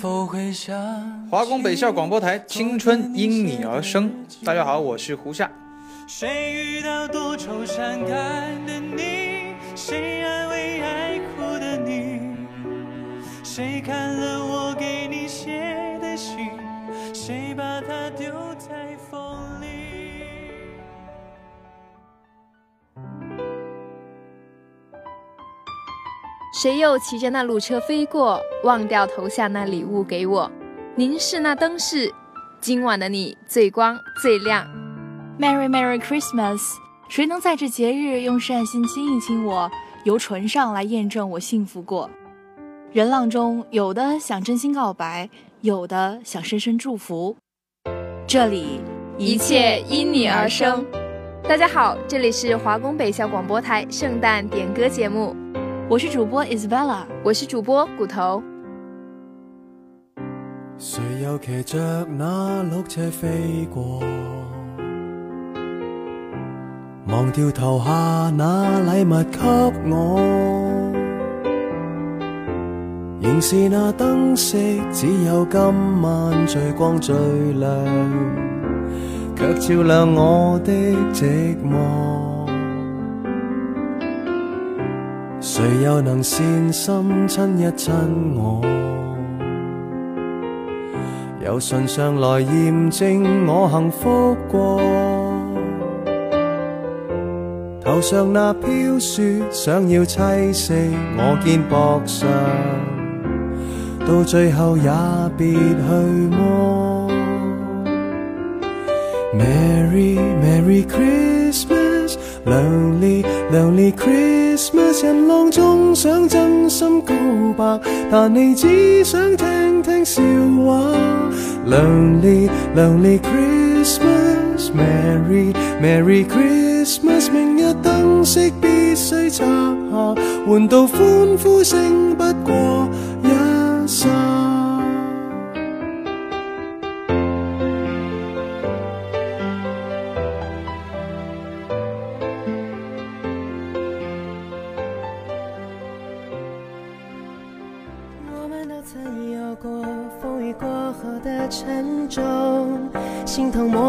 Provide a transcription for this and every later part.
否会想？华工北校广播台，青春因你而生。大家好，我是胡夏。谁遇到多愁善感的你？谁安慰爱哭的你？谁看了我给你写的信？谁把它丢在谁又骑着那路车飞过？忘掉投下那礼物给我。您是那灯饰，今晚的你最光最亮。Merry Merry Christmas！谁能在这节日用善心亲一亲我，由唇上来验证我幸福过？人浪中有的想真心告白，有的想深深祝福。这里一切因你而生。大家好，这里是华工北校广播台圣诞点歌节目，我是主播 Isabella，我是主播骨头。谁又骑着那綠車飛過？忘掉投下那禮物給我，仍是那燈飾，只有今晚最光最亮，卻照亮我的寂寞。谁又能善心亲一亲我？由唇上来验证我幸福过。头上那飘雪想要棲息我肩膊上，到最后也别去摸。Merry Merry Christmas，Lonely Lonely Christmas，人浪中想真心告白，但你只想听听笑话。Lonely Lonely Christmas，Merry Merry Christmas，明日灯饰必須拆下，換到欢呼声不过一刹。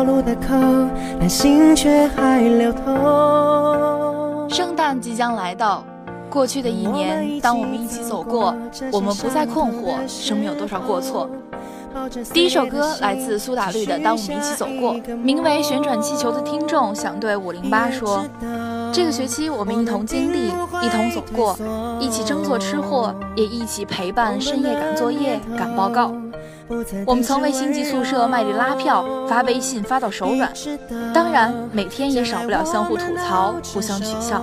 路的口，但心却还流通。圣诞即将来到，过去的一年，当我们一起走过，我们不再困惑生命有多少过错。第一首歌来自苏打绿的《当我们一起走过》，名为《旋转气球》的听众想对五零八说：这个学期我们一同经历，一同走过，一起争做吃货，也一起陪伴深夜赶作业、赶报告。我们曾为星级宿舍卖力拉票，发微信发到手软。当然，每天也少不了相互吐槽、互相取笑。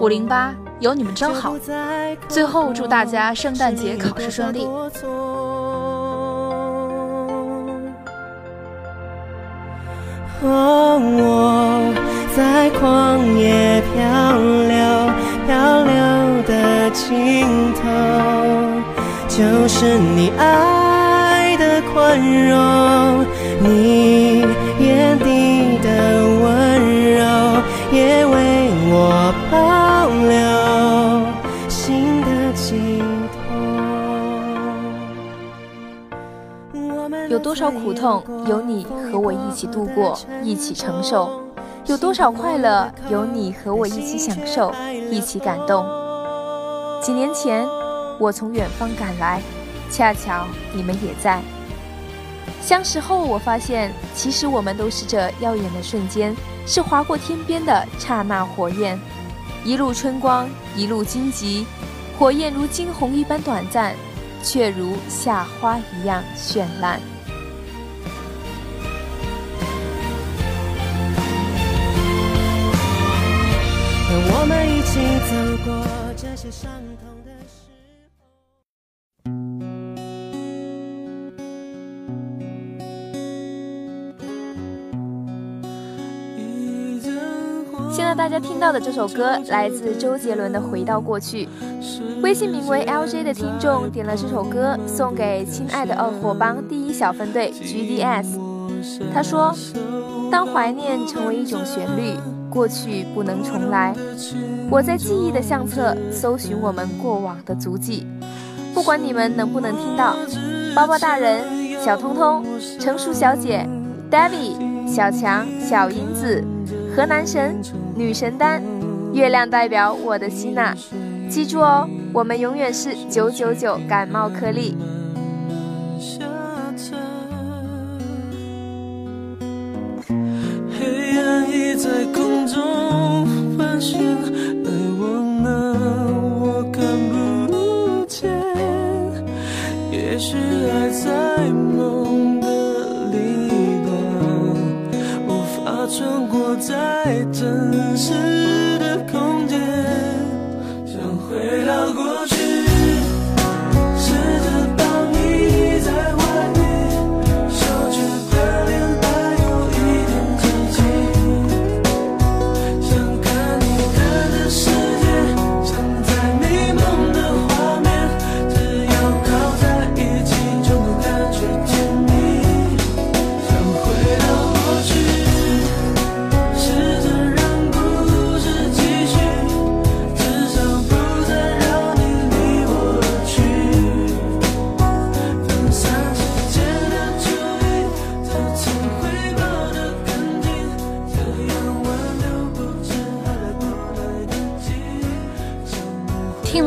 五零八，有你们真好。最后祝大家圣诞节考试顺利。哦，我在旷野漂流，漂流的尽头，就是你爱宽容，你眼底的温柔，也为我保留新的寄托。我们有多少苦痛，有你和我一起度过，一起承受；有多少快乐，有你和我一起享受，一起感动。几年前，我从远方赶来，恰巧你们也在。相识后，我发现，其实我们都是这耀眼的瞬间，是划过天边的刹那火焰。一路春光，一路荆棘，火焰如惊鸿一般短暂，却如夏花一样绚烂。让我们一起走过这些伤现在大家听到的这首歌来自周杰伦的《回到过去》。微信名为 LJ 的听众点了这首歌送给亲爱的二货帮第一小分队 GDS。他说：“当怀念成为一种旋律，过去不能重来。我在记忆的相册搜寻我们过往的足迹，不管你们能不能听到。包包大人、小通通、成熟小姐、David、小强、小银子、河南神、女神丹、月亮代表我的心呐，记住哦，我们永远是九九九感冒颗粒。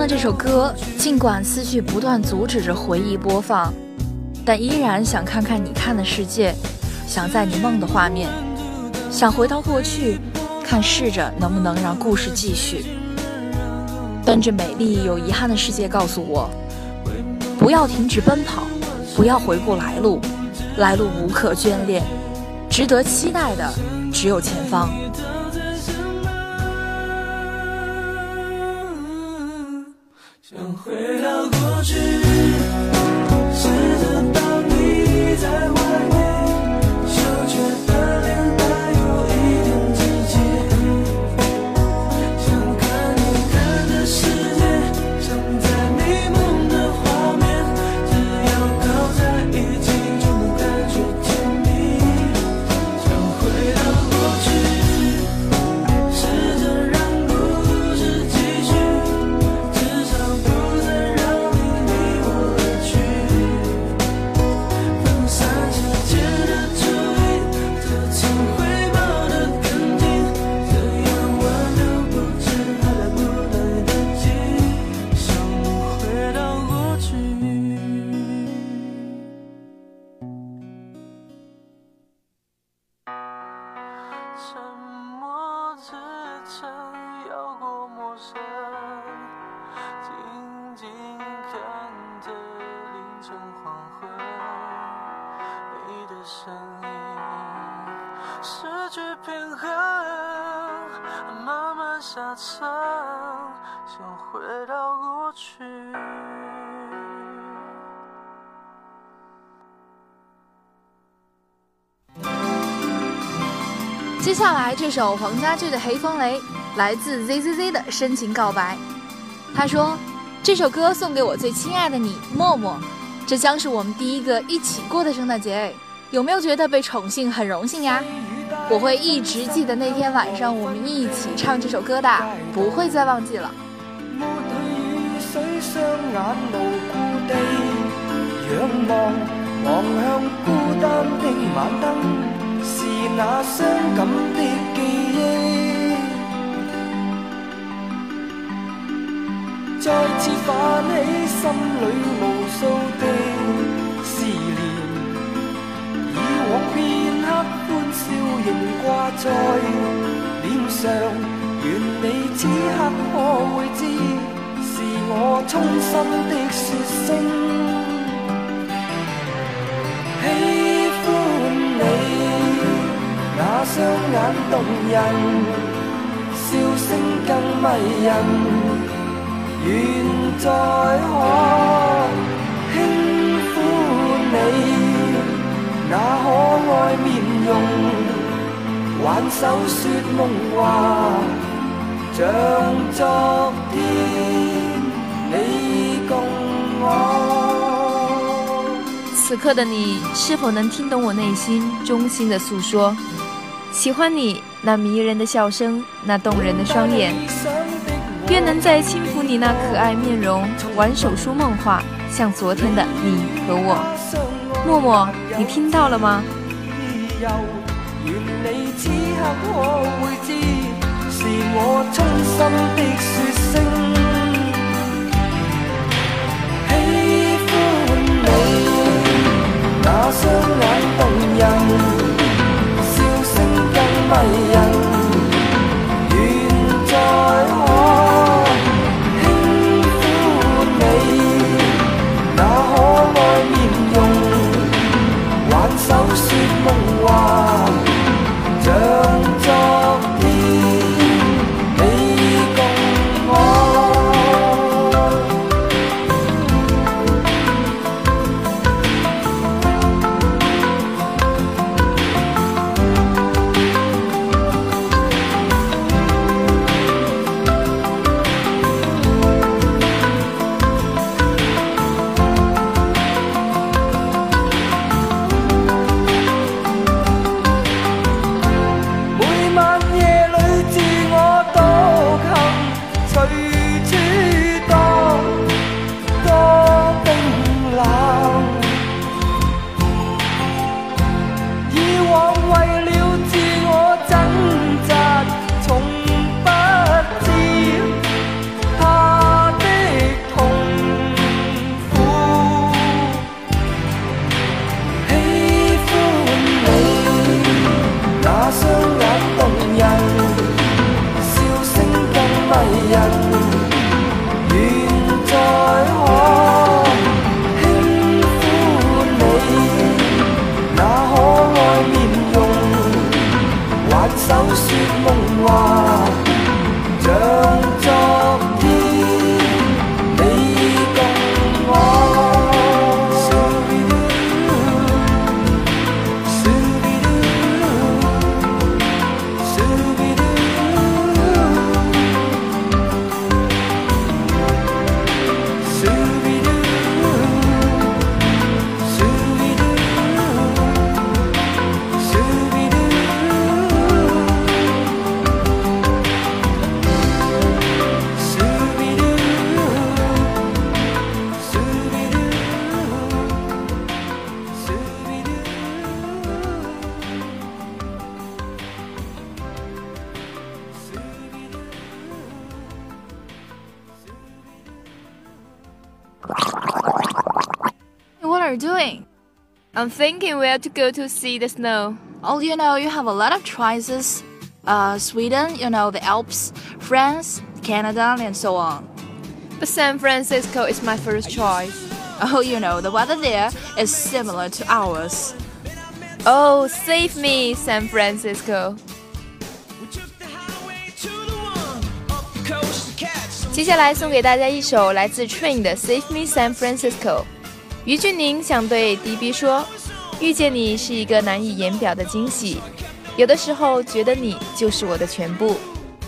这首歌尽管思绪不断阻止着回忆播放，但依然想看看你看的世界，想在你梦的画面，想回到过去，看试着能不能让故事继续。奔着美丽有遗憾的世界，告诉我，不要停止奔跑，不要回顾来路，来路无可眷恋，值得期待的只有前方。回到过去。下车，想回到过去接下来这首黄家驹的《黑风雷》来自 ZZZ 的深情告白。他说：“这首歌送给我最亲爱的你，默默。这将是我们第一个一起过的圣诞节，有没有觉得被宠幸很荣幸呀？我会一直记得那天晚上我们一起唱这首歌的，不会再忘记了。”那伤感的记忆，再次泛起心里无数的欢笑仍挂在脸上，愿你此刻可会知，是我衷心的说声喜欢你。那双眼动人，笑声更迷人，愿再可轻抚你那可爱面容，挽手说梦话，像昨天你共我。此刻的你，是否能听懂我内心衷心的诉说？喜欢你那迷人的笑声，那动人的双眼，愿能再轻抚你那可爱面容，挽手说梦话，像昨天的你和我。默默，你听到了吗？愿你此刻可会知是我衷心的说声喜欢你。那双眼动人笑声更迷人。挽手说 I'm thinking where to go to see the snow. Oh, you know, you have a lot of choices. Uh, Sweden, you know, the Alps, France, Canada, and so on. But San Francisco is my first choice. Oh, you know, the weather there is similar to ours. Oh, save me, San Francisco. 接下来送给大家一首来自 Train 的《Save Me San Francisco》。 于俊宁想对 DB 说：“遇见你是一个难以言表的惊喜，有的时候觉得你就是我的全部，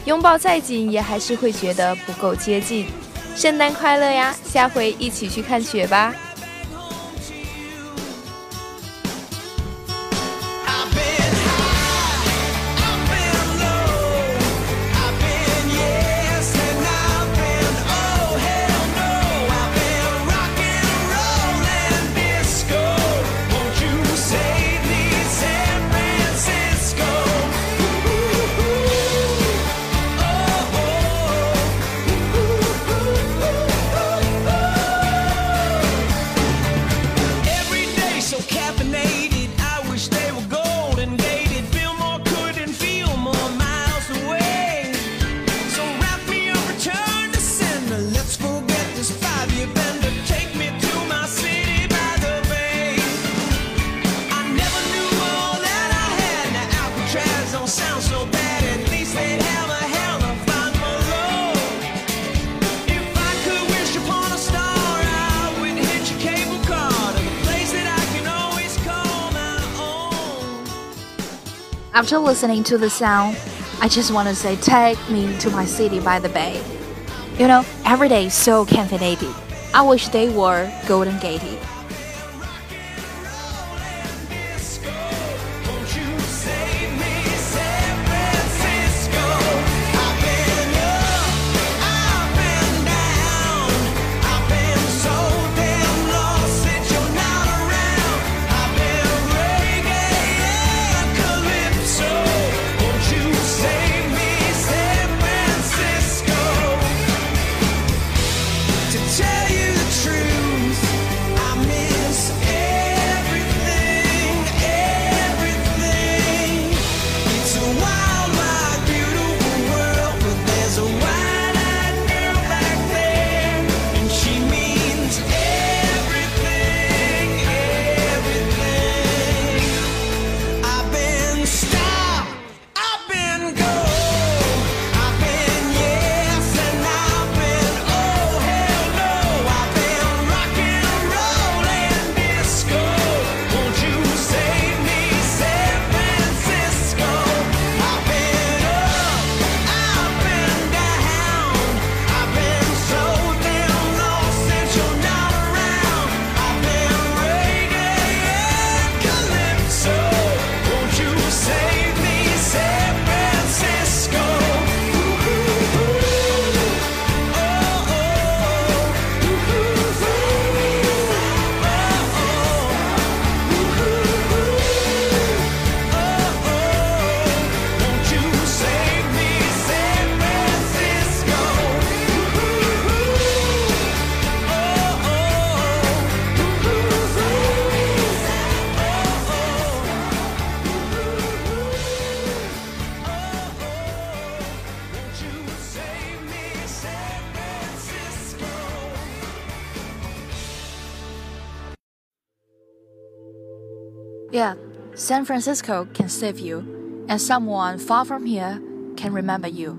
拥抱再紧也还是会觉得不够接近。圣诞快乐呀！下回一起去看雪吧。” Listening to the sound, I just want to say, take me to my city by the bay. You know, every day so caffeinated. I wish they were golden gated. Yeah, San Francisco can save you, and someone far from here can remember you.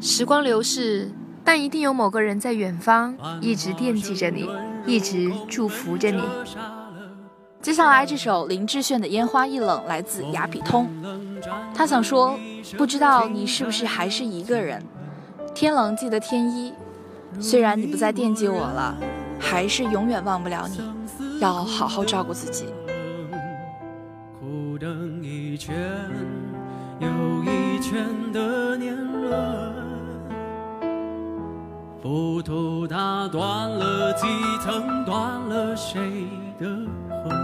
时光流逝，但一定有某个人在远方一直惦记着你，一直祝福着你。接下来这首林志炫的《烟花易冷》来自雅痞通，他想说，不知道你是不是还是一个人。天冷记得添衣，虽然你不再惦记我了，还是永远忘不了你。要好好照顾自己。一圈又一圈的年轮，浮屠打断了几层，断了谁的魂？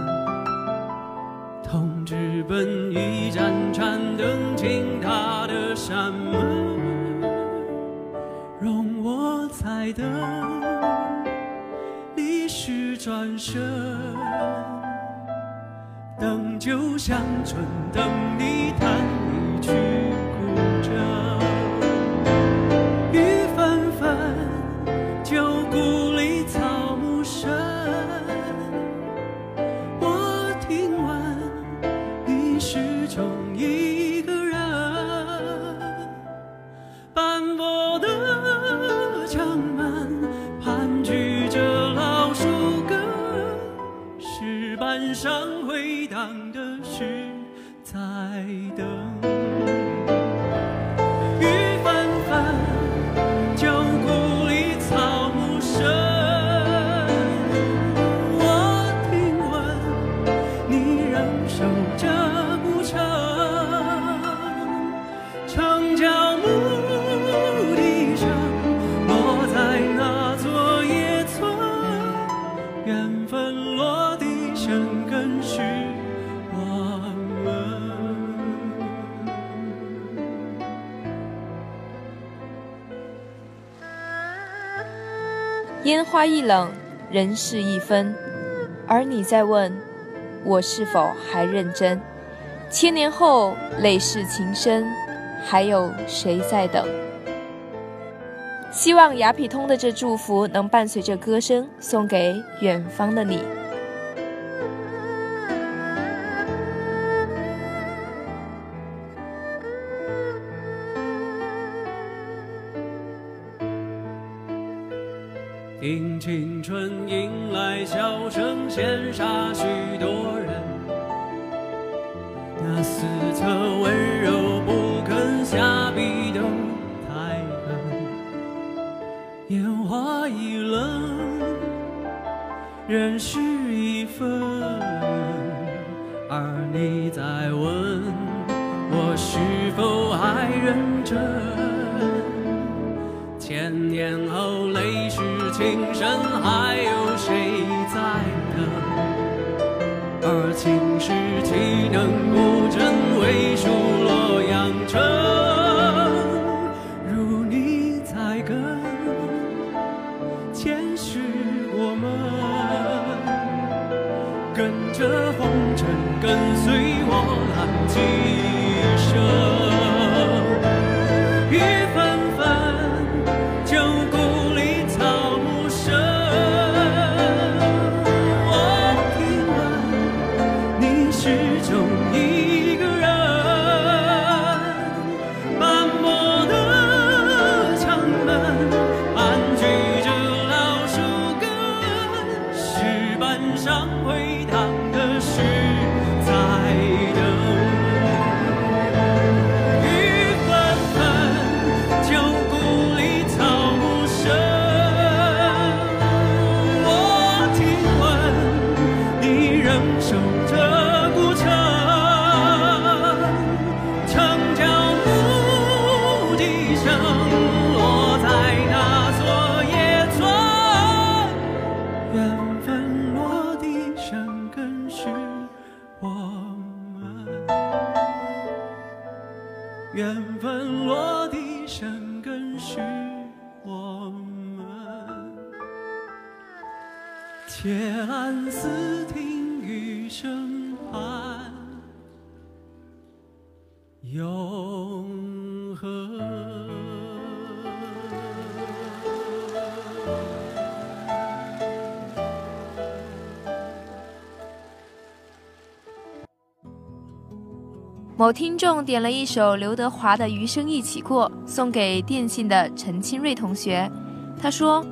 同志奔一盏盏灯，进他的山门，容我再等，历史转身，就像春，等你弹一曲古筝，雨纷纷，旧故里草木深。我听闻你始终一个人，斑驳的城门盘踞着老树根，石板上回荡的是在等。花易冷，人事易分，而你在问，我是否还认真？千年后，泪逝情深，还有谁在等？希望雅痞通的这祝福能伴随着歌声，送给远方的你。还有谁在等？而青史岂能不真？为数洛阳城，如你在跟，前世我们跟着红尘，跟随我浪几某听众点了一首刘德华的余生一起过送给电信的陈清瑞同学。他说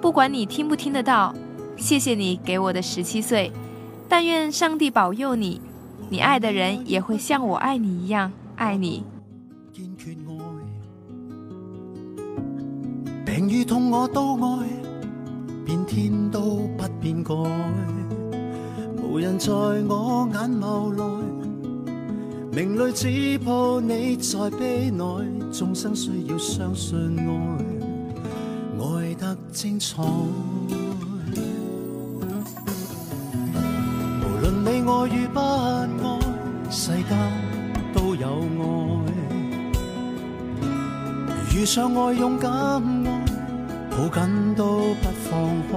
不管你听不听得到谢谢你给我的十七岁但愿上帝保佑你你爱的人也会像我爱你一样爱你。情，与痛我都爱，变天都不变改，无人在我眼眸内。明泪只抱你在悲内，众生需要相信爱，爱得精彩。无论你爱与不爱，世间都有爱。遇上爱，勇敢，抱紧都不放开。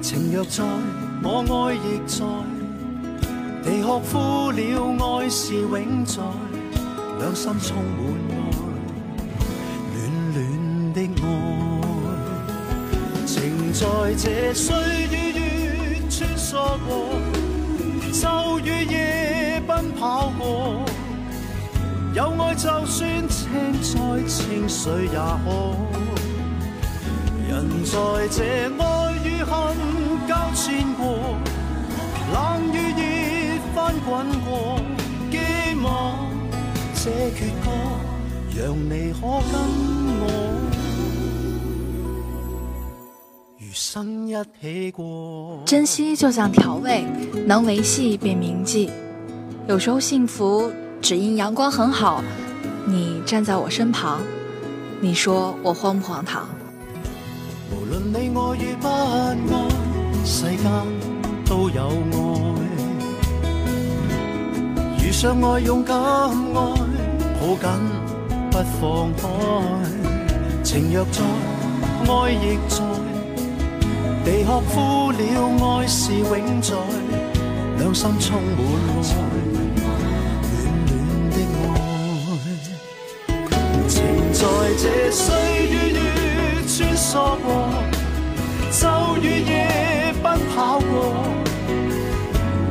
情若在，我爱亦在。地壳枯了，爱是永在，两心充满爱，暖暖的爱，情在这岁月月穿梭过，昼与夜奔跑过，有爱就算情在情谁也可，人在这爱与恨交战过，冷与热。翻滚过，寄望这阙歌，让你可跟我余生一起过。珍惜就像调味，能维系便铭记。有时候幸福只因阳光很好，你站在我身旁，你说我荒不荒唐？爱与不爱，世间都有爱。遇上爱，勇敢爱，抱紧不放开。情若在，爱亦在。地壳枯了，爱是永在。两心充满爱，暖暖的爱。情在这岁月月穿梭过，雨夜奔跑过。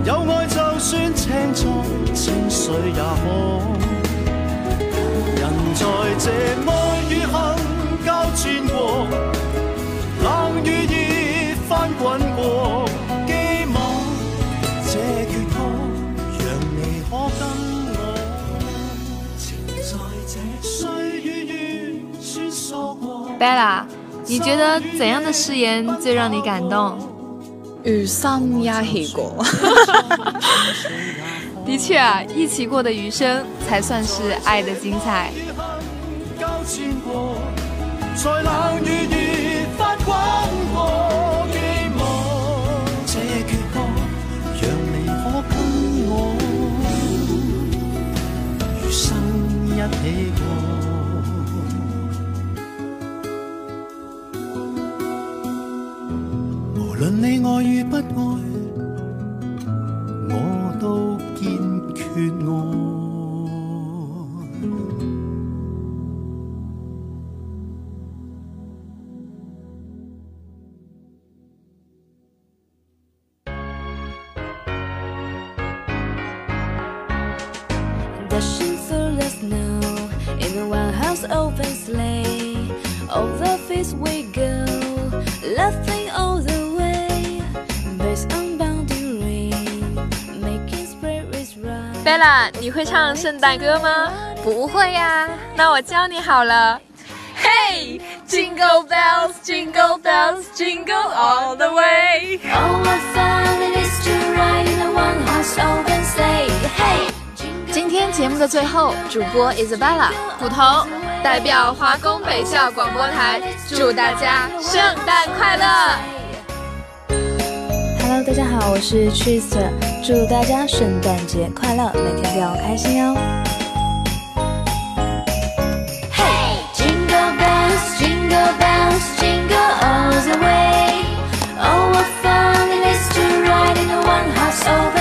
有爱就算情在，情谁也可。人在这爱与恨交战过，冷与热翻滚过，寄望这阙歌让你可跟我。情在这岁月月穿梭过。Bella，你觉得怎样的誓言最让你感动？余生一起过，的确啊，一起过的余生才算是爱的精彩。论你爱与不爱，会唱圣诞歌吗？不会呀，那我教你好了。Hey, jingle bells, jingle bells, jingle all the way. Oh, what fun it is to ride in a one-horse open sleigh. Hey. 今天节目的最后，主播 Isabella 骨头代表华工北校广播台，祝大家圣诞快乐。Hello，大家好，我是 Trista，祝大家圣诞节快乐每天都要开心哦！Over.